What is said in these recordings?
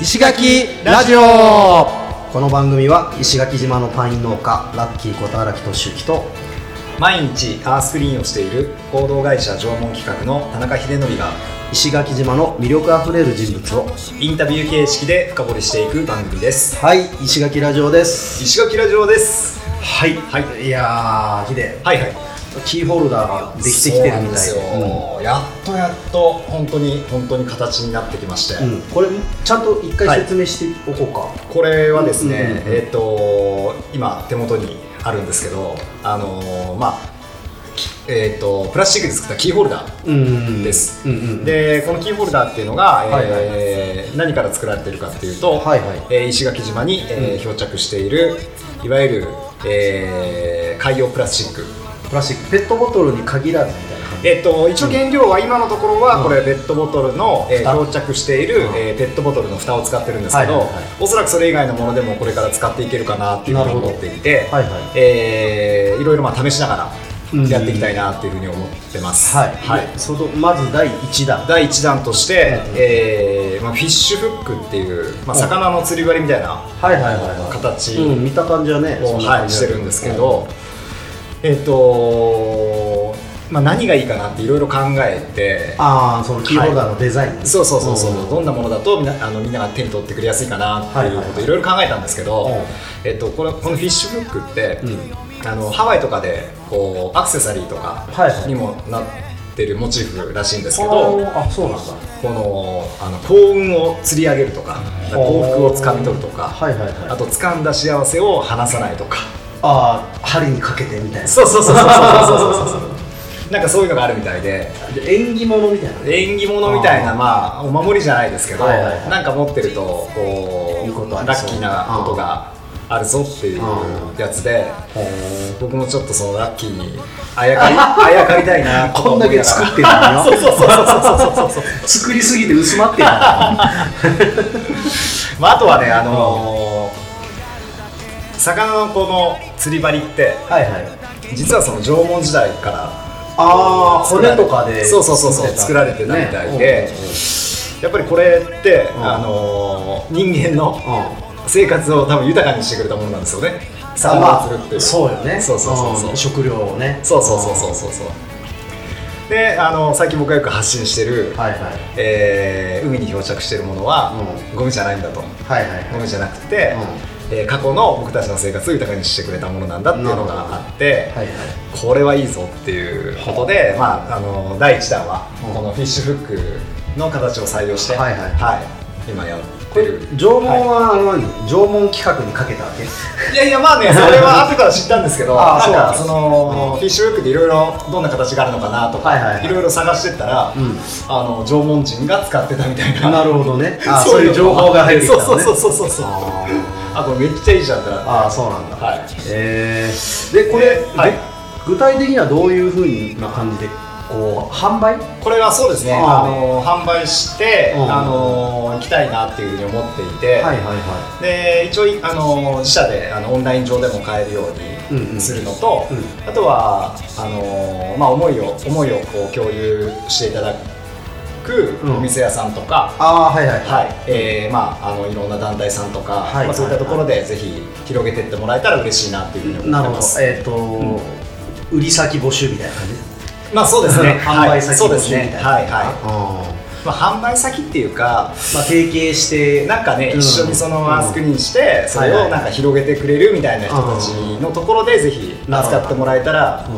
石垣ラジオ。この番組は石垣島のパイン農家ラッキーこと荒木俊之と毎日アースクリーンをしている合同会社縄文企画の田中秀則が石垣島の魅力あふれる人物をインタビュー形式で深掘りしていく番組です。はい石垣ラジオです。石垣ラジオです。はい、はい。いやーヒデ。はいはいキーホルダーができてきてるみたいで。そうなんやっとやっと本当に本当に形になってきまして、うん。うんこれちゃんと一回説明しておこうか、これはですね、うんうんうん。えっ、と今手元にあるんですけどあのーまあきえっ、とプラスチックで作ったキーホルダーうんです。うんうんでこのキーホルダーっていうのが、えーはいはい何から作られてるかっていうと、はいはい。えー石垣島に、えー漂着しているいわゆる、えー海洋プラスチックプラスチック。ペットボトルに限らずみたいなえっと、一応原料は今のところはうん。これペットボトルの、えー蓋。漂着している、うん。えーペットボトルの蓋を使ってるんですけど、はおそらくそれ以外のものでもこれから使っていけるかなっていうふうに思っていて、はいはいえーいろいろまあ試しながうん。らやっていきたいなっていうふうに思ってます。はい、はい。でそのまず第1弾。第1弾として、うんえーまあ、フィッシュフックっていう、まあ、うん魚の釣り針みたいなはいはいはいはい。形うん、見た感じはねを、はい、してるんですけど、えっ、と、まあ、何がいいかなっていろいろ考えてああそのキーホルダーのデザイン、そうそうそうそう、んどんなものだとみんなあのみんなが手に取ってくれやすいかなっていうことをいろいろ考えたんですけど、うん。えっと、これこのフィッシュフックって、うん。あのハワイとかでこうアクセサリーとかはいはい。にもなってるモチーフらしいんですけど、ああそうなんだ。このあの幸運を釣り上げるとか幸福をつかみ取るとか、はいはいはい。あと掴んだ幸せを離さないとかああ針にかけてみたいな。そうそうそうそうそうそうそうなんかそういうのがあるみたいで。で縁起物みたいな。縁起物みたいなまあお守りじゃないですけど、はいはいはい。なんか持ってるとこいいことあうりそう。ラッキーなことがあるぞっていうやつでほ僕もちょっとそのラッキーにあやかり あやかりたいなとこんだけ作ってるのにそうそうそうそうそうそうそう作りすぎて薄まってるのまあ、あとはね、あのー魚のこの釣り針ってはいはい。実はその縄文時代からああ骨とかでそうそうそうそう作られてたみたいで、やっぱりこれって、うん。あのー人間のうん。生活を多分豊かにしてくれたものなんですよね。魚を釣るっていう。そうよね。そうそうそうそう。ん。食料をね。そうそうそうそうそうそう。であの最近僕がよく発信してる、はいはい。えー海に漂着してるものは、うゴミじゃないんだと。はいはいゴミじゃなくて、えー過去の僕たちの生活を豊かにしてくれたものなんだっていうのがあって、はいはい。これはいいぞっていうことで、まあ、あの第1弾はうんこのフィッシュフックの形を採用して、はい。はい。今やっこれ縄文はあの何？縄文企画にかけたわけ？いやいやまあね それは後から知ったんですけどなんかそそうのフィッシュフックでいろいろどんな形があるのかなとか、はいはいはい。いろいろ探してったら、うん。あの縄文人が使ってたみたいな。なるほどね。あそういう情報が入ってきたのね。そうそうそうそうそう。ああこれめっちゃいいじゃんってああそうなんだ。はい。えー、でこれ、はい。で具体的にはどういうふうな感じでこう販売？これはそうですね。あの販売して、うん。あの行きたいなっていうふうに思っていて、はいはいはで一応あの自社であのオンライン上でも買えるよううんうん。にするのと、うん。あとはあの、まあ、思いを思いをこう共有していただくうん。お店屋さんとか、ああはいはいはい。えーまあ、あのいろんな団体さんとか、はいまあ、そういったところでぜひ広げていってもらえたら嬉しいなっていうふうに思なるほど。えっ、と、売り先募集みたいな感じ？まあそうですね。販売先ですね。はいはい、あまあ、販売先っていうかーまあ提携してなんかね、うん。一緒にそのマスクにして、それをなんか広げてくれるみたいな人たちのところでぜひ扱ってもらえたら、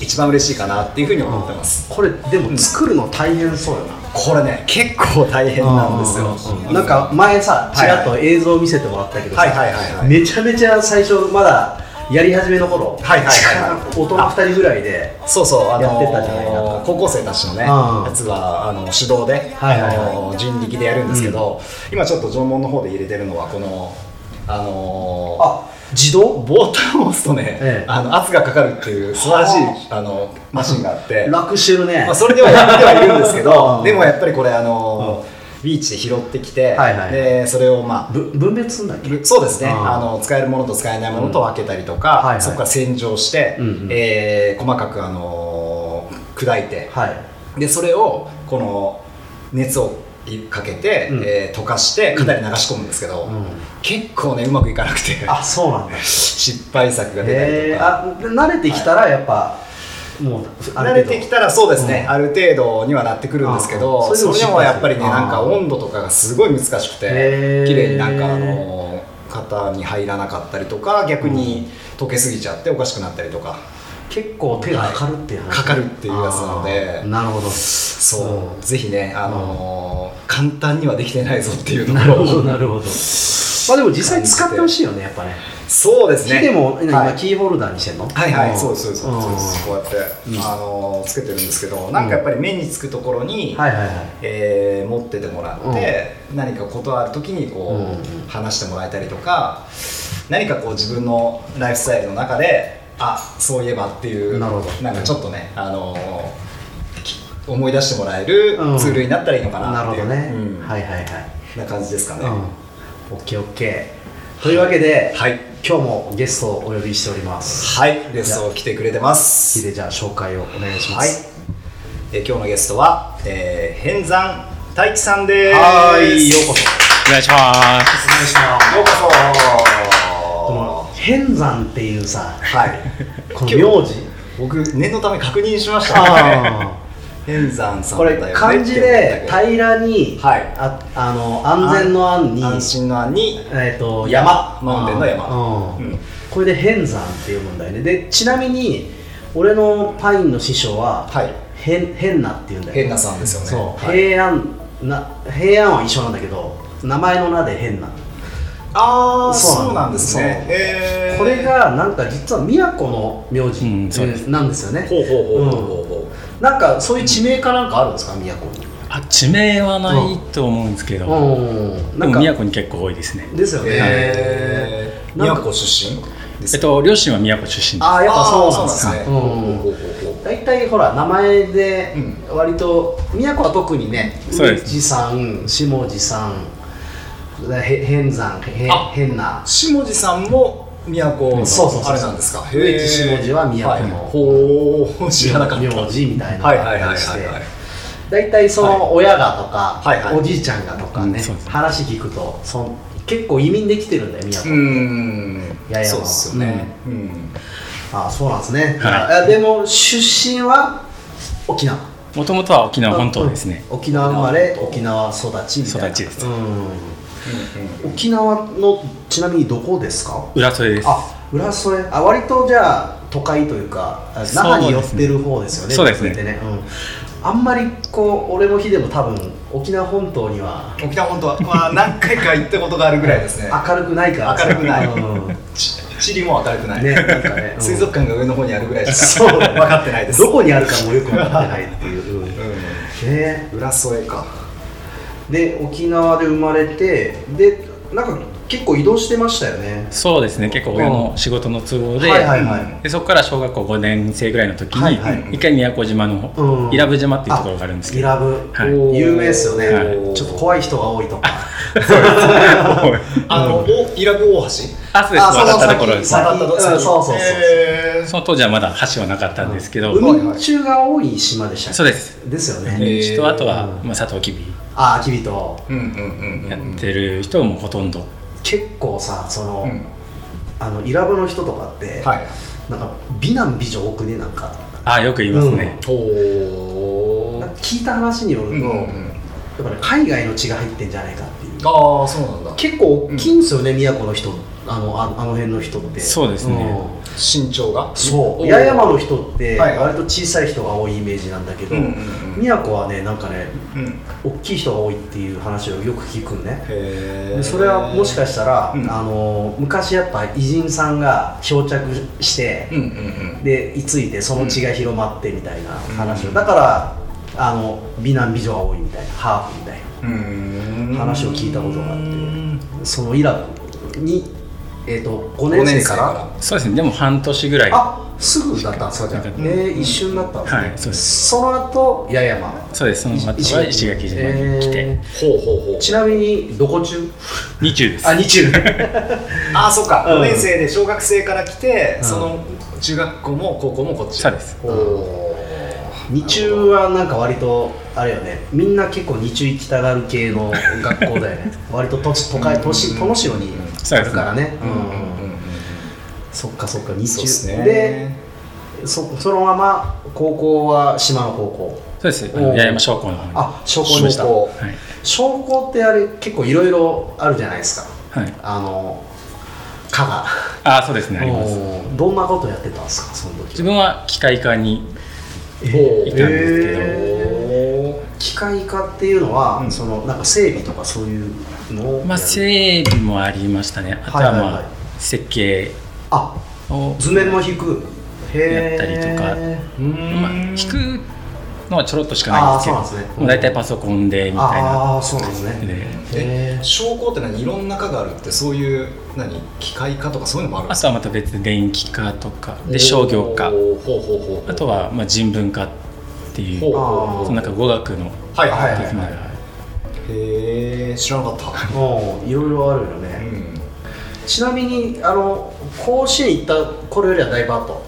一番嬉しいかなっていうふうに思ってます、これでも作るの大変そうよな、これね結構大変なんですよ、なんか前さはい。ちらっと映像見せてもらったけどさはいはいはいはい。めちゃめちゃ最初まだやり始めの頃はいはいはい。はい大人2人ぐらいでそうそうあのやってたじゃないなんか高校生たちのね、うん。やつはあの手動で、はいはいはい。あの人力でやるんですけど、今ちょっと縄文の方で入れてるのはこのあのあ自動？ボタンを押すとね、ええ。あの圧がかかるっていう素晴らしいあのマシンがあって、楽してるね。まあ、それではやってはいるんですけうどん。でもやっぱりこれあの、ビーチで拾ってきて、はいはい。でそれをまあぶ分別すんだっけ？ぶそうですね、うんあの使えるものと使えないものと分けたりとか、はいはい。そこから洗浄して、うんうん。えー細かく、あのー砕いて、はい。でそれをこの熱をかけて、うん。えー溶かして肩に流し込むんですけど、うん。結構ねうまくいかなくて。あそうなんだ。失敗作が出たりえー、とか、あ慣れてきたらやっぱ、もうあ慣れてきたらそうですね、うんある程度にはなってくるんですけど、それでもやっぱりねなんか温度とかがすごい難しくて綺麗になんかあの肩に入らなかったりとか逆に溶けすぎちゃっておかしくなったりとか結構手がかかるっていう話、かかるっていうやつなので。なるほど。そう、ぜひね、あのー簡単にはできてないぞっていうとこなるほどなるほど。まあでも実際使ってほしいよねやっぱね。そうですね。木でも、今はい。キーホルダーにしてんの？はいはい、ん。そうですそうですこうやって、うん。あのーつけてるんですけどなんかやっぱり目につくところに、持っててもらって、何かことある時にこう、うん。話してもらえたりとか何かこう自分のライフスタイルの中であそういえばっていうなるほど。んかちょっとね、あのーき思い出してもらえるうん。ツールになったらいいのかななっていう、るほどね、うん。はいはいはい。な感じですかね、うん。オッケーオッケー。というわけで、はい。今日もゲストをお呼びしております。はい。ゲスト来てくれてます。ヒデじゃあ紹介をお願いしまはい。す、えー今日のゲストは、えー、変山太一さんです。はい。ようこそ。お願いします。お願いします。ようこそ変山っていうさはい。この名字。僕念のため確認しました。変山さんだよね。れ漢字で平らに、はい。ああの安全の安に安心の安にえー、と山。マウンテンの山。うん。うん。これで変山って読むんだよね。でちなみに俺のパインの師匠は、はい。変変なって言うんだよ変なさんですよね。平安な平安は一緒なんだけど名前の名で変なああそうそうなんですね。そう。へー。これがなんか実は宮古の名字うんそうです。なんですよね、ほうほうほうほうほう。ほなんかそういう地名かなんかあるんですか？宮古に。あ地名はないと思うんですけど、うん。でなんかも宮古に結構多いですね。うですよね、へー。宮古出身えっと両親は宮古出身です。ああやっぱそうなんですあーそうなんですね。うん。ほうほうほうほう大体ほら名前でう割と宮古は特にねそうです。上地さん下地さんへ変山変な。下地さんも宮古のそうそうそうあれなんですか？上地下地は宮古の。はい。ほう知らなかった。名字みたいなのはいがあはいはいはいったりしてはい。大体その親がとか、はいはい。おじいちゃんがとかね、話聞くとそん結構移民できてるんだよ宮う古、ん。いやいやそうですよね。うん。ああそうなんですね、はい。あでも出身は沖縄。もともとは沖縄本島ですね。沖縄生まれ沖縄育ちみたいな。育ちです。うん、沖縄のちなみにどこですか？浦添です。あ浦添。あ割とじゃあ都会というかあ那覇に寄ってる方ですよねそうですね。ね、うん、あんまりこう俺もヒデも多分沖縄本島には沖縄本当は、まあ、何回か行ったことがあるぐらいですね。明るくないから。明るくない。うん。ち地理も明るくない、ねなんかねうん。水族館が上の方にあるぐらいしかそう。分かってないです。どこにあるかもよく分かってないっていう、うん。うねん、浦添かで沖縄で生まれてでなんか結構移動してましたよね。そうですね。結構親の仕事の都合で、はいはいはい。でそこから小学校5年生ぐらいの時に、はいはい。一回宮古島のうん。伊良部島っていうところがあるんですけど、イラブ、はい。有名ですよね、はい。ちょっと怖い人が多いとか。あ の、お伊良部大橋？あ、そうです。あ渡ったところです。先渡ったとうんそうそうそう。へー。その当時はまだ橋はなかったんですけど、海中が多い島でしたそうです。ですよね、へー人あとは、まあ、佐藤きびああきびとうんうんうんうんやってる人もほとんど、結構さその、うん。あのイラブの人とかって、はい。なんか美男美女多くね？なんか。ああよく言いますね、ほなんか聞いた話によると、うんうんうん。やっぱね海外の血が入ってんじゃないかっていう。ああそうなんだ。結構大きいんですよね、宮古の人あのああの辺の人って。そうですね。ん。身長が？そう。八重山の人ってはい。割と小さい人が多いイメージなんだけど、うんうんうん。宮古はねなんかねうん。大きい人が多いっていう話をよく聞くんね。へでそれはもしかしたら、うん。あの昔やっぱ偉人さんが漂着して、うんうんで居ついてその血が広まってみたいな話を、うんだからあの美男美女が多いみたいなハーフみたいうんうん。な話を聞いたことがあってうんそのイラクに、えー、と5年五生から。そうですね。でも半年ぐらい。あすぐだったんですかじゃあ、うんえー一瞬だったんですね、はいそうです。その後八重山。そうです。その後は石垣。島に来て、えほうほうほう。ーちなみにどこ中？日中です。あ日中。ああそっか。うん。5年生で小学生から来てうん。その中学校も高校もこっち。そうです。おお日中はなんか割とあれよね。みんな結構日中行きたがる系の学校だよね。割と都都会都市都の城にあるからね。そっかそっか日中。そうっすね。でそそのまま高校は島の高校。そうです。八重山商工の方に。あ商工商工ってあれ結構いろいろあるじゃないですか。はい。あの科が。ああそうですね。あります。どんなことやってたんですかその時自分は機械科にいたんですけど。へー。機械化っていうのは、うん。そのなんか整備とかそういうのまあ整備もありましたね。あとはまはい。はいはいあ設計あを図面も引く。へやったりとか。うんまあ引くのはちょろっとしかないんですけどあーそうなんですね。大体パソコンでみたいな。ああそうなんですね。でえへー。商工って何？いろんな科があるってそういう何？機械科とかそういうのもあるんですか？あとはまた別で電気科とか。で商業科ほうほうほうほう。あとはまあ人文科っていうほうほうほう。そのなんか語学のはいはいはいはい。へえ知らなかった。もういろいろあるようね、ん。ちなみにあの甲子園行った頃よりはだいぶ後？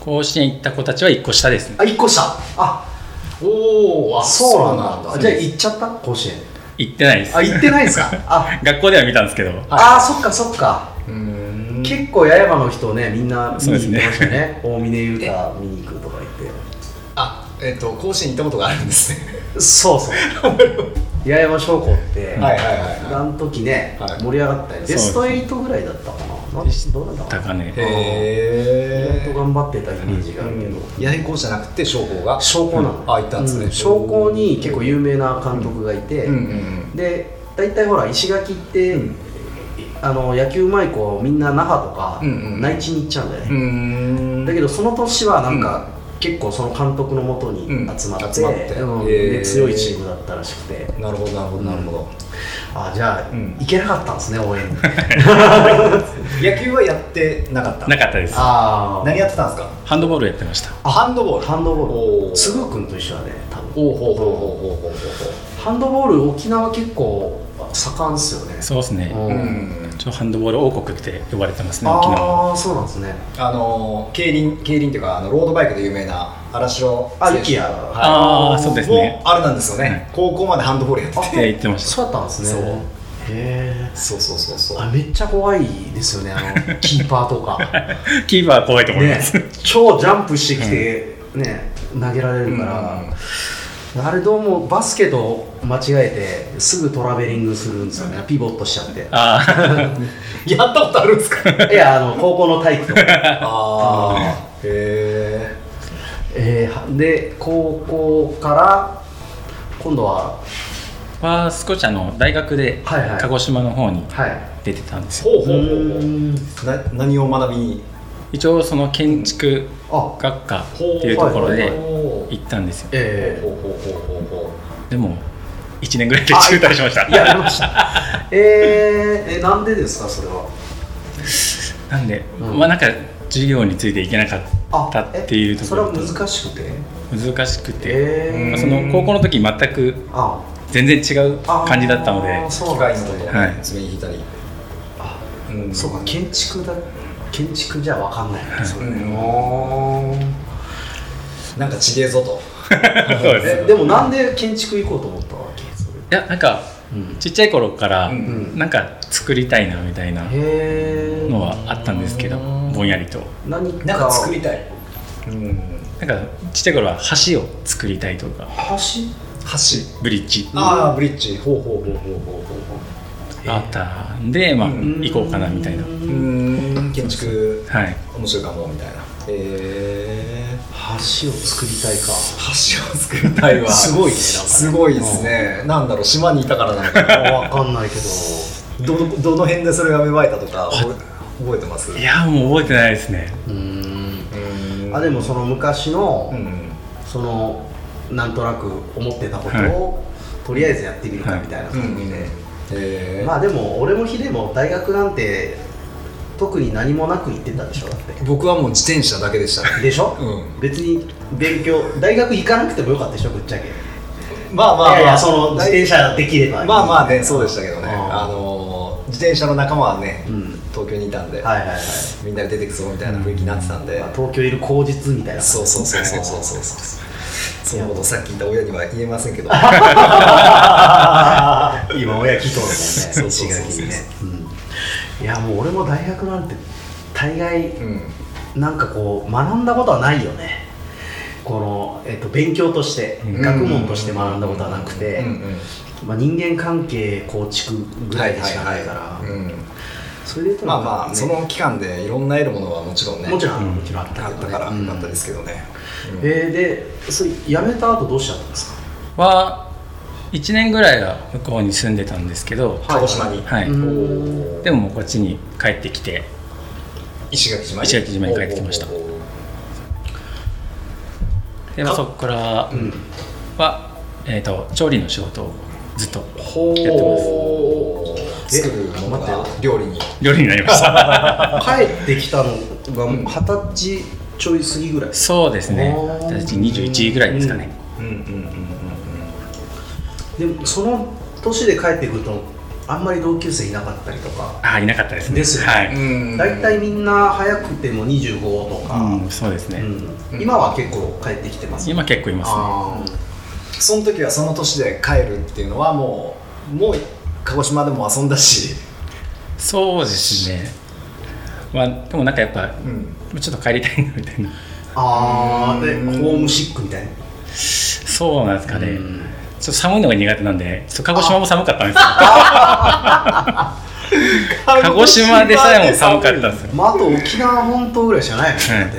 甲子園行った子たちは1個下ですね。あ一個下。あおおそうなんだ。じゃあ行っちゃった？甲子園。行ってないです。あ行ってないですか？あ。学校では見たんですけど。あーそっかそっか。うん。結構八重山の人ねみんな見に行ってましたそうね。大峰優太見に行くとか言っあえっ、と甲子園行ったことがあるんですね。てそうそう。八重山商工って、はいはいはいあの時ね、はい。盛り上がったよベスト8ぐらいだったかなでしどうなんだろう。たかねへえ意外と頑張ってたイメージがあるけど、八重高じゃなくて商工が。商工なの、あ行ったんですね。う商工に結構有名な監督がいて、うんうんで大体ほら石垣って、うん。あの野球うまい子みんな那覇とか、うんうん。内地に行っちゃうんだよね、うんうん。だけどその年はなんか、結構その監督のもとにうん。集まって,、集まって強いチームだったらしくて。なるほどなるほどなるほど、あじゃあ、うん。行けなかったんですね応援に。野球はやってなかった。なかったです。あ何やってたんですか？ハンドボールやってました。あハンドボール。ハンドボール。つぐくんと一緒だね多分。おうほうほうほうほうほうほハンドボール沖縄結構盛んっすよね。そうですね。うん。ううんちょハンドボール王国って呼ばれてますね沖縄。はああそうなんですね。あの競輪競輪っていうかあのロードバイクで有名な荒城あ雪やあーそうですね。あれなんですよね、高校までハンドボールやってってて言ってました。そうだったんですね。そう。へえそうそうそうそう。あめっちゃ怖いですよねあのキーパーとか。キーパーは怖いと思いねます、超ジャンプしてきて、ね投げられるから、あれどうもバスケと間違えてすぐトラベリングするんですよね。ピボットしちゃって。ああ やったことあるんですか？いやあの高校の体育とか。ああへえーはで高校から今度は？は少しあの大学ではいはい。鹿児島の方にはい。出てたんですよ、ほうほうほうほう。ーん。うな何を学びに？一応その建築あ。学科っていうところで行ったんですよ。えほうほうほうほうほでも1年ぐらいで中退しました。ー、いややりましたえー、えなんでですかそれは？なんで、うん。まあなんか授業についていけなかったっていうところそれは難しくて？難しくて、えー。まあその高校の時全くあ。全然違う感じだったので。機械のことをはい。ね爪に引いたり。あうん。そうか建築だ建築じゃわかんないねそれ。なんかちげえぞと。そうーででもなんで建築行こうと思ったわけ？いやなんかうん。ちっちゃい頃からうん。なんか作りたいなみたいなのはあったんですけどうん。ぼんやりと。何か。なんか作りたい。うん。なんかちっちゃい頃は橋を作りたいとか。橋？橋。ブリッジ。ああブリッジ。ほうほうほうほうほうほあった。んでまあうん行こうかなみたいな。建築。はい。面白いかもみたいな。へえ橋を作りたいか。橋を作りたいわ。すごいねなんかね。すごいですね。なんだろう島にいたからなのかわかんないけど。どのどの辺でそれが芽生えたとか覚え覚えてます？いやもう覚えてないですね。うーん。うーんあでもその昔の、うん。そのなんとなく思ってたことを、とりあえずやってみるかみたいな感じで、へえまあでも俺もヒデも大学なんて特に何もなく行ってたでしょだって。僕はもう自転車だけでしたね。でしょ、うん。別に勉強大学行かなくてもよかったでしょ？ぶっちゃけ。まあまあまあ。いやその自転車できれば。まあまあねそうでしたけどね。うん。あの自転車の仲間はね、うん。東京にいたんで、はいはいはい、みんなで出てくぞみたいな雰囲気になってたんで、まあ、東京いる口実みたいな。そうそうそうそうそうそうそう そのことさっき言った親には言えませんけど。今親来とるもんね。そうそうね、うん、いやもう俺も大学なんて大概うん。なんかこう学んだことはないよね。この、えっと勉強として、うん。学問として学んだことはなくて、まあ、人間関係構築ぐらいでしかないから、うんそれでまあなんかねまあその期間でいろんな得るものはもちろんねもちろん、うんもちろんあったあったからうん。よかったですけどね、うん。えーでそれ辞めた後どうしちゃったんですか？は1年ぐらいは向こうに住んでたんですけど、鹿児島に、はい、うん。でももうこっちに帰ってきて石垣島に？石垣島に帰ってきました。でまあそこからうん。は、えー、と調理の仕事をずっとほやってます作るものが待って料理に。料理になりました。帰ってきたのがもう二十歳ちょい過ぎぐらい。そうですね。おー。私21ぐらいですかね、うんうんうんでもその年で帰ってくるとあんまり同級生いなかったりとか。ああいなかったですね。ですよね。はい、大体みんな早くても25とか、うん、そうですね、うん。今は結構帰ってきてます今結構いますね。あその時はその年で帰るっていうのはもうもう鹿児島でも遊んだし、そうですね。まあでもなんかやっぱうん、ちょっと帰りたいなみたいな。ーあーでうんホームシックみたいな。そうなんですかね、うん。ちょっと寒いのが苦手なんでちょっと鹿児島 も寒かったんですよ。鹿児島でさえも寒かったんですよ。まあ、あと沖縄本島ぐらいしかない。もん。ね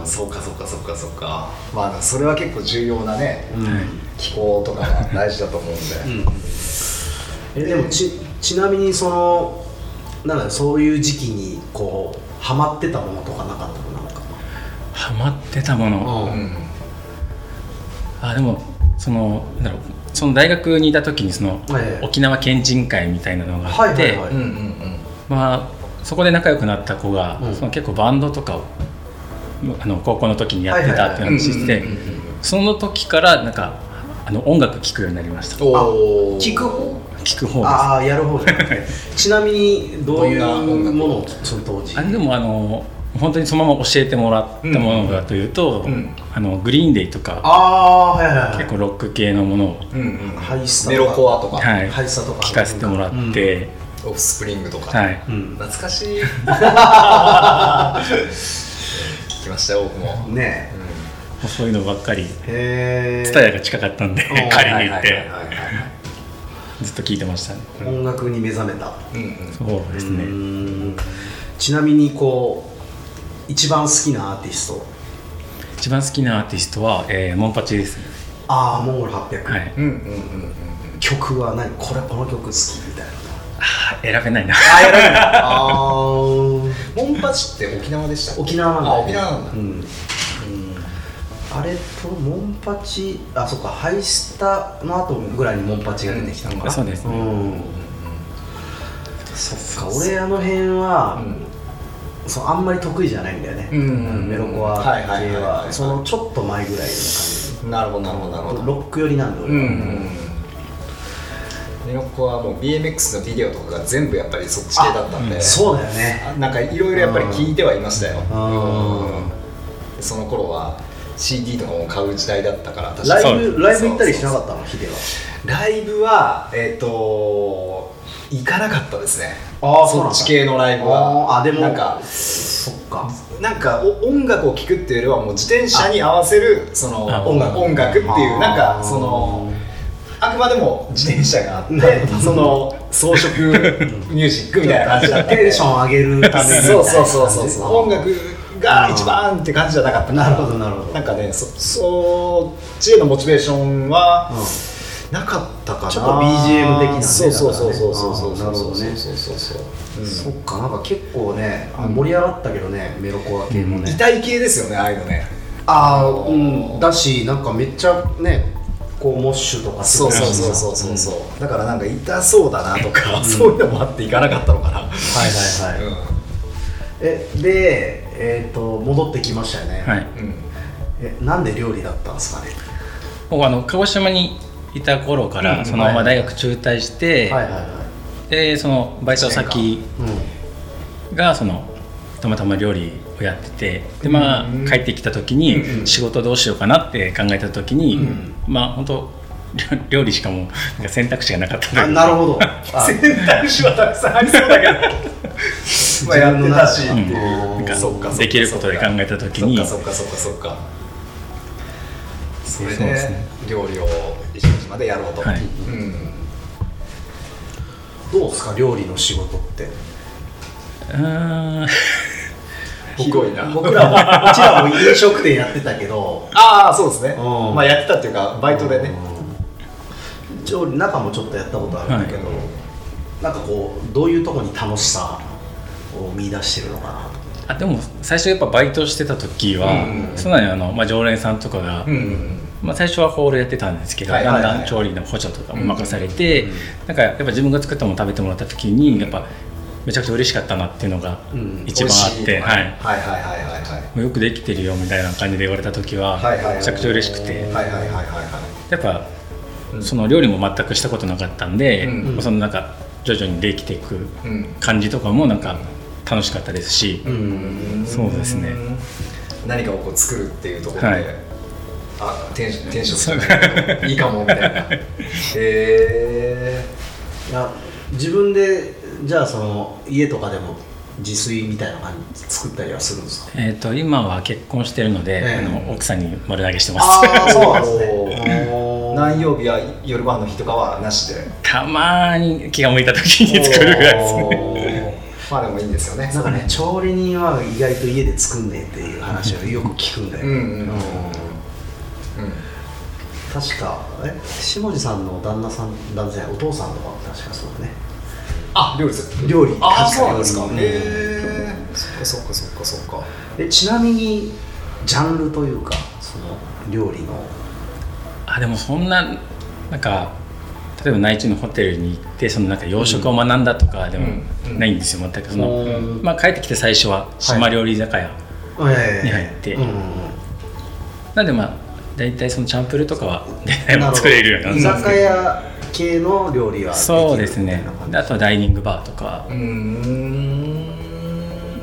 うん。そうかそうかそうかそうか。まあそれは結構重要なねうんはい。気候とかは大事だと思うんで、うんえでもちちなみにそのなんだそういう時期にこうハマってたものとかなかったの？なんか。ハマってたもの、ううん。んあでもそのなんだろうその大学にいた時にその、ええ。沖縄県人会みたいなのがあって、まあそこで仲良くなった子が、うん。その結構バンドとかをあの高校の時にやってたってうん話してその時からなんかあの音楽聴くようになりました。おー聞く方です。ああやる方じゃなくてちなみにどういうものを？その当時。あれでもあの本当にそのまま教えてもらったものだというと、うん。あのグリーンデイとかああはいはいはい。結構ロック系のもの。を、うん。うんハイスタメロコアとか、はい、ハイスタとか。聞かせてもらって、オフスプリングとか、はい、うん。懐かしい。聞きましたよ僕も、うん。ねもうそういうのばっかり。えへえ蔦屋が近かったんで 借りに行って。はいはいはいはいずっと聞いてましたね。音楽に目覚めた。うんうん。そうですね。ちなみにこう一番好きなアーティスト。一番好きなアーティストは、えーモンパチですね。ああモンゴル800、はい。うんうんうんうん曲は何？これこの曲好きみたいな。あー選べないな。あやらない。あー。モンパチって沖縄でした沖縄なんだ、あ沖縄なんだ、うん、うん、あれとモンパチあそっかハイスタの後ぐらいにモンパチが出てきたのか。な、そうですね。ん。そっか俺あの辺は、そうあんまり得意じゃないんだよね、メロコア系は。そのちょっと前ぐらいの感なるほどなるほどなるほど。じロック寄りなんで俺メロコはもう BMX のビデオとかが全部やっぱりそっち系だったんで、そうだよね。あなんかいろいろやっぱり聞いてはいましたよ、その頃は CD とかも買う時代だったから確ライかそう。ブライブ行ったりしなかったの？ヒデは。ライブはえっ、と行かなかったですね。あーそっち系のライブは。あでもなんかそっか。なんかお音楽を聴くっていうよりはもう自転車に合わせるそのあ音楽。音楽。っていうなんかそのあくまでも自転車があってその装飾ミュージックみたいな感じだったテンション上げるためにそうそうそうそうそう。音楽が一うん番って感じじゃなかった。なるほどなるほど。なんかねそそっちへのモチベーションはうん。なかったかな。ちょっと BGM 的なねそうそうそうそうそうそうそうそうそうう。ん。そっかなんか結構ねあ盛り上がったけどねメロコア系もね。痛い系ですよねああいうのね。ああうんだしなんかめっちゃねこうモッシュとかすそうそうそうそうそうそう。だからなんか痛そうだなとかそういうのもあっていかなかったのかな。はいはいはいえでえっと戻ってきましたよね。はい。うん。うんえなんで料理だったんですかね？僕あの鹿児島にいた頃かうん。らそのまま大学中退して、はいはいはい。でそのバイト先うん。がそのたまたま料理をやっててでまあうん。帰ってきた時にん仕事どうしようかなって考えた時に、うん。まあ本当料料理しかも選択肢がなかったあうなるほど。あ。選択肢はたくさんありそうだけど まあやってたしってうん。いう、なんかそっかそっかできることで考えた時に。そっかそっかそっかそっかそれでそうですね。料理を石垣島でやろうと、はい。うん。どうですか料理の仕事って？うー。ん広いな。僕らもうちらも飲食店やってたけど。ああそうですね。うん。まあやってたっていうかバイトでね。うん。調理中もちょっとやったことあるんだけど、はなんかこうどういうところに楽しさを見出してるのかなと。あでも最初やっぱバイトしてた時は、うん。そんなにあの、まあ、常連さんとかが、うん。まあ、最初はホールやってたんですけど、だんだん調理の補助とかも任されて、うん。なんかやっぱ自分が作ったもの食べてもらった時にやっぱめちゃくちゃ嬉しかったなっていうのがうん。一番あって、美味しいはい。はいはいはいはいはい。よくできてるよみたいな感じで言われた時ははいはいはいめちゃくちゃ嬉しくて、はいはいはいはいはい。やっぱうん。その料理も全くしたことなかったんで、うん。まあそのなんか徐々にできていくうん。感じとかもなんか楽しかったですし、うん。そうですね。何かをこう作るっていうところで、はい。あテンションテンションじゃない。いいかもみたいな。へえいや自分でじゃあその家とかでも自炊みたいな感じ作ったりはするんですか？えー、と今は結婚してるので、ええ。あの奥さんに丸投げしてます。ああそうなんです おね何曜日や夜ご飯の日とかはなしで？たまに気が向いた時に作るぐらいですねまあでもいいんですよね。なんかね調理人は意外と家で作んねえっていう話をよく聞くんだよ、確かえ下地さんの旦那さん旦那じゃないお父さんとかは確かそうだね。あ料理料理あそうなんですか。へえそっかそっかそっかそっか。えちなみにジャンルというかその料理の。あでもそんななんか例えば内地のホテルに行ってそのなんか洋食を学んだとかでもうんないんですよ全く。その、うん。まあ、帰ってきて最初は島料理居酒屋、えに入って。なんでまあ大体そのチャンプルとかは大体作れるようになんです酒屋系の料理はそうですね。あとはダイニングバーとか。う、ーん。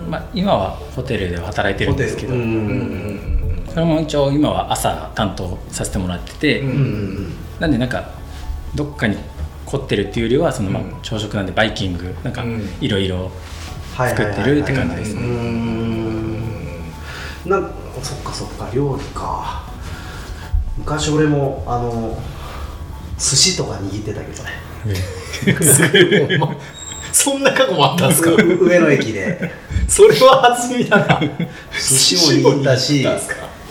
まあ、今はホテルでは働いてるんですけど、それも一応今は朝担当させてもらってて、なんでなんかどっかに凝ってるっていうよりはそのまあうん。朝食なんでバイキングなんかうん。いろいろ作ってるって感じですね。ん。なんそっかそっか料理か。昔俺もあの寿司とか握ってたけどね。ま そんな過去もあったんですか？う上野駅で。それは初耳だな。寿司も握ったし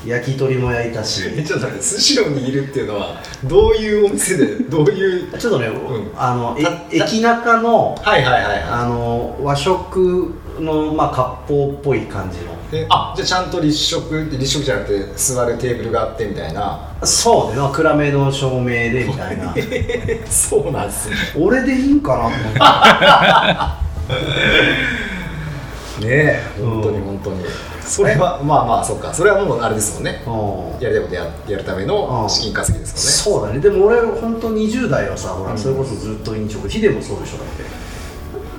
焼き鳥も焼いたし。えちょっと待って寿司を握るっていうのはどういうお店で どういう？ちょっとね、ん。あのたえ駅中のはいはいはいはあの和食のまあ割烹っぽい感じの。あじゃあちゃんと立食立食じゃなくて座るテーブルがあってみたいな。そうねまあ暗めの照明でみたいな。そうなんですね。俺でいいんかなと思って。ねえ本当にうん本当にそれはまあまあそっか。それはもうあれですもんね。うん。やりたいことややるための資金稼ぎですそうだね。でも俺本当20代はさほら、それこそずっと飲食。ヒデもそうでしょだって。もんね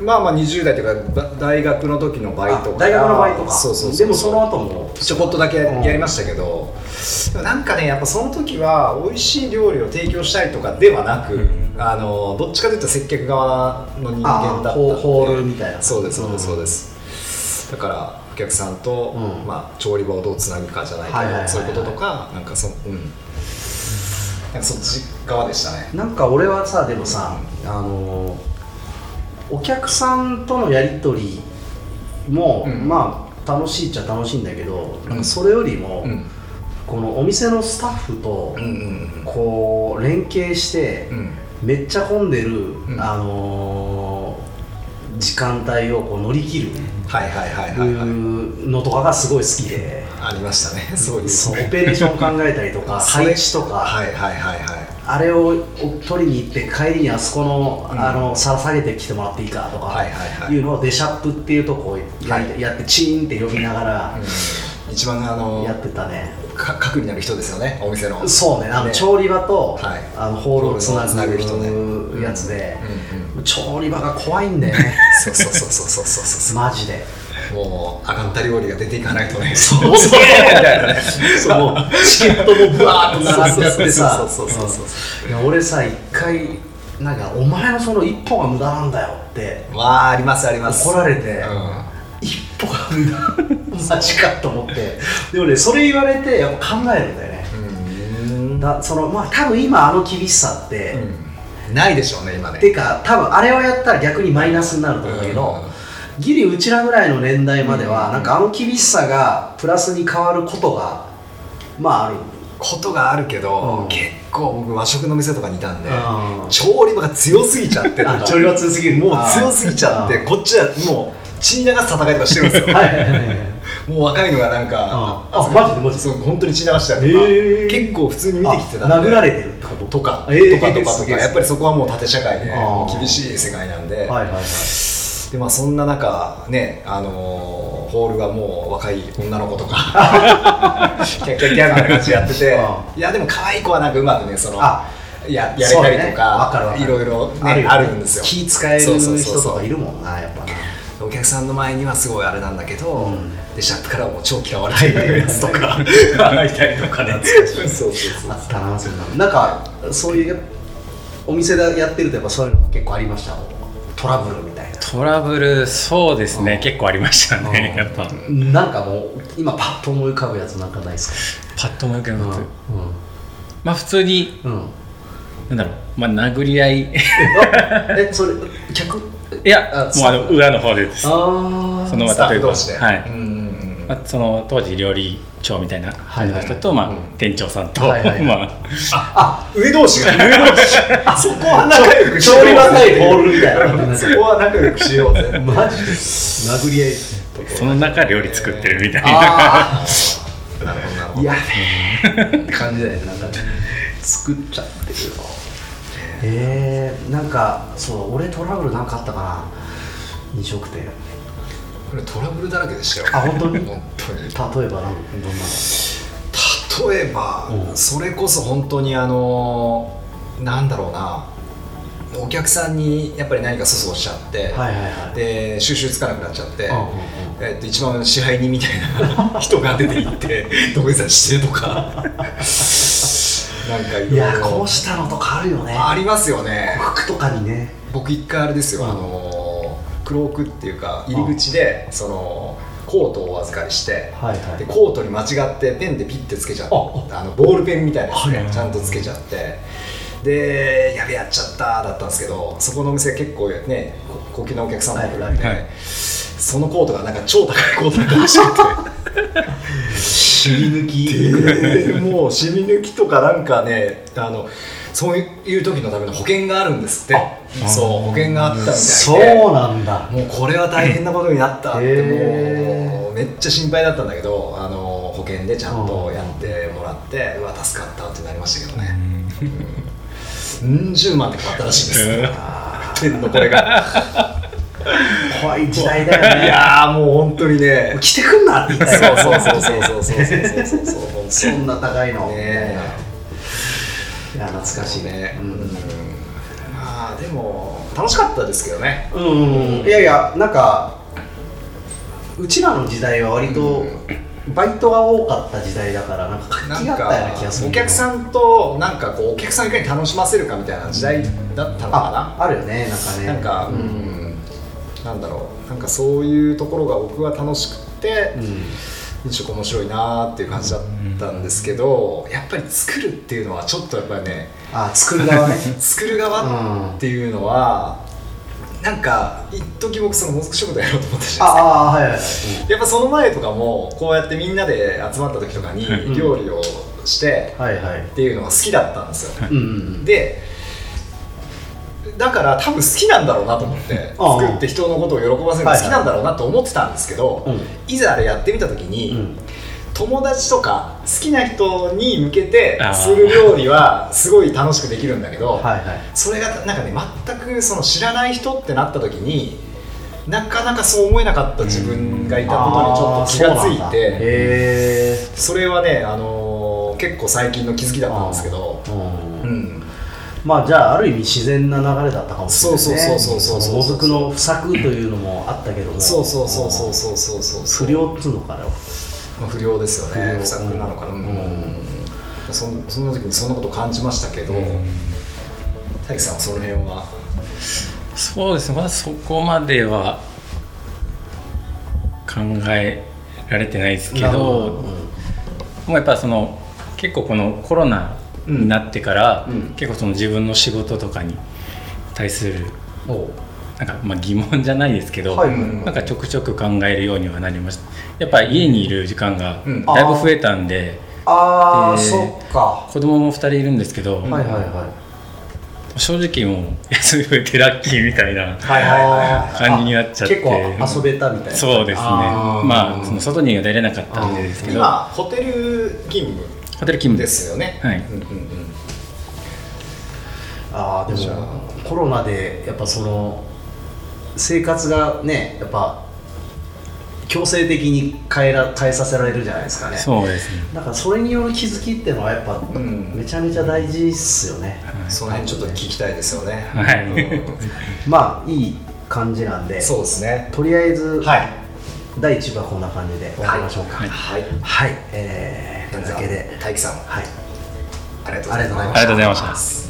まあまあ20代というかだ大学の時のバイトあ大学のバイトか。そうそうそうでもその後も。ちょこっとだけやりましたけど、でもなんかねやっぱその時は美味しい料理を提供したいとかではなく、うん。あのどっちかというと接客側の人間だったあホホールみたいな。そうですそうですそううんです、だからお客さんと、うん。まあ、調理場をどうつなぐかじゃないけど、そういうこととかなんかそ,、うん、なんかそっち側でしたね。なんか俺はさでもさ、あのお客さんとのやり取りも、うん。まあ楽しいっちゃ楽しいんだけど、なんかそれよりも、うん。このお店のスタッフとうんうんこう連携して、うん。めっちゃ混んでる、ん。あのー時間帯をこう乗り切るはいはいはいはい、はい。のとかがすごい好きで、ありましたね。そういうそうオペレーション考えたりとか配置とか、はいはいはいはい。あれを取りに行って帰りにあそこの,、うん。あの皿下げてきてもらっていいかとか、はいはいはい。いうのをデシャップっていうとこをや,、はい。やってチーンって呼びながらうん。一番あのやってたね、か核になる人ですよねお店の。そうね。あのね。調理場と、はい。あのホールをつなぐ人やつで、調理場が怖いんだよね。そうそうそうそうそうそうそう。マジで。もう上がった料理が出ていかないとね。そう。すげえみたいなねそう。チケットもブワーッと並んでってさ。そうそうそうそううんいや俺さ一回なんか「お前のその一歩が無駄なんだよ」って。わあありますあります。怒られて、う一歩が無駄マジかと思って。でもねそれ言われてやっぱ考えるんだよね。ん。だそのまあ多分今あの厳しさって、うんないでしょうね今ね。てか多分あれをやったら逆にマイナスになると思うけど、ギリうちらぐらいの年代までは、うん。なんかあの厳しさがプラスに変わることがまあある。ことがあるけど、うん。結構僕和食の店とかにいたんで、うん。調理場が強すぎちゃってあ調理場強すぎる。もう強すぎちゃってこっちはもう血に流す戦いとかしてるんですよ。はいはいはいはいもう若いのがなんか、ああマジでマジで。そう本当に血流したりとか、結構普通に見てきてた。んであ殴られてると？とか、えーとかとかとか。すげえやっぱりそこはもう縦社会で厳しい世界なんで、はいはいはい。でまあそんな中ねあのーホールがもう若い女の子とか キャッキャッキャみたいな感じでやっててあいやでも可愛い子はなんかうまくねそのあややれたりとかいろいろねあるんですよ。気使える人とかいるもんなやっぱなお客さんの前にはすごいあれなんだけど、うん。でシャップからはもう超嫌われてるやつとかいたりとかね。そうそうそうあったなそんなんかそういうお店でやってるとやっぱそういうの結構ありました？トラブルみたいな。トラブルそうですね、うん。結構ありましたね、うん。やっぱ。なんかもう今パッと思い浮かぶやつなんかないですパッと思い浮かかぶやつ、まあ普通にうん、うん、なんだろう。まあ殴り合い。えそれ客？いやあもうあの裏の方でです。その例えばはい。まあ、その当時料理長みたいな感じの人と、はいはいまあ、店長さんと、はいはいはい。まあ。あ上同士が。上同士。あそこは仲良くしよう。調理場対ホールみたいな。そこは仲良くしようぜ。マジで。殴り合いその中料理作ってるみたいな。あ なるほどなるほあどやべえって感じだよね。なんかね。作っちゃってるよえー、なんかそう俺トラブルなんかあったかな？飲食店。これトラブルだらけでしたよ。あ本当に？本当に。例えばなんどんなの？例えば、うん。それこそ本当にあのなんだろうな。お客さんにやっぱり何か粗相しちゃって、はいはいはい。で収集つかなくなっちゃって、うんうんうん。えっと一番支配人みたいな人が出て行って土下座してとか なんかいやこうしたのとかあるよね。ありますよね。服とかにね。僕一回あれですよ、うん。あのクロークっていうか入り口でそのコートをお預かりして、はいはい。でコートに間違ってペンでピッてつけちゃってああのボールペンみたいなやつね、はいちゃんとつけちゃって。でやべやっちゃっただったんですけどそこのお店結構ねこ高級なお客さんも来るんで、はいはい。そのコートがなんか超高いコートだったらしくて 尻抜き。でもうシミ抜きとかなんかねあのそういう時のための保険があるんですって。そう保険があったみたいで。そうなんだ。もうこれは大変なことになったってもうめっちゃ心配だったんだけどあの保険でちゃんとやってもらってうわ助かったってなりましたけどね。うん。十万って変わったらしいです天のこれが 怖い時代だよね。いやーもう本当にね。来てくんなって言そうったよそうそうそうそうそうそうそうそう本そんな高いの、ねいや懐かしいねねうんまあでも楽しかったですけどねうん、うん、いやいやなんかうちらの時代は割とバイトが多かった時代だからなんか活気があったような気かがするお客さんとなんかこうお客さんいかに楽しませるかみたいな時代だったのかああるよねなんかねななんかううんんなんだろう。なんかそういうところが僕は楽しくてうん。飲食面白いなーっていう感じだったんですけどやっぱり作るっていうのはちょっとやっぱりねあ作る側ね。作る側っていうのはなんか一時僕そのもずく食堂やろうと思ったじゃあないですか。あはいやっぱその前とかもこうやってみんなで集まった時とかにん料理をしてはいはい。っていうのが好きだったんですよ。うんうん。でだから多分好きなんだろうなと思って作って人のことを喜ばせるの好きなんだろうなと思ってたんですけど、うん。いざあれやってみた時に、うん。友達とか好きな人に向けてする料理はすごい楽しくできるんだけど、それがなんかね全くその知らない人ってなった時になかなかそう思えなかった自分がいたことにちょっと気がついて、それはね、あのー結構最近の気づきだったんですけど、うん。うん、まあじゃあある意味自然な流れだったかもしれないね。そうそうそうそうそうのもずくの不作というのもあったけども。そうそうそうそうそうそうそう不良っつうのかなまあ不良ですよね不作なのかな、ううんんそんそんな時にそんなこと感じましたけど、大樹さんはその辺はそうですねまだそこまでは考えられてないですけどうんもうやっぱその結構このコロナになってから、うん。結構その自分の仕事とかに対するなんかまあ疑問じゃないですけど、はいなんかちょくちょく考えるようにはなりました。やっぱ家にいる時間がうん。だいぶ増えたんで、ああ、でそっか。子供も2人いるんですけど、はいはいは正直もう休み増えてラッキーみたいないはいはいはい。感じになっちゃって。結構遊べたみたいな。そうですね。あー。まあその外には出れなかったんでですけど。今ホテル勤務ホテル勤務ですよね。はい。うんうんうん。ああでもコロナでやっぱその生活がねやっぱ強制的に変えら変えさせられるじゃないですかね。そうですね。だからそれによる気づきっていうのはやっぱん。めちゃめちゃ大事っすよね、その辺ちょっと聞きたいですよね。はい。うん。まあいい感じなんでそうですね。とりあえず、はい。第1部はこんな感じで終わりましょうか。はい。はい、えー、というわけで大樹さんはい。ありがとうございます。ありがとうございました。ありがとうございました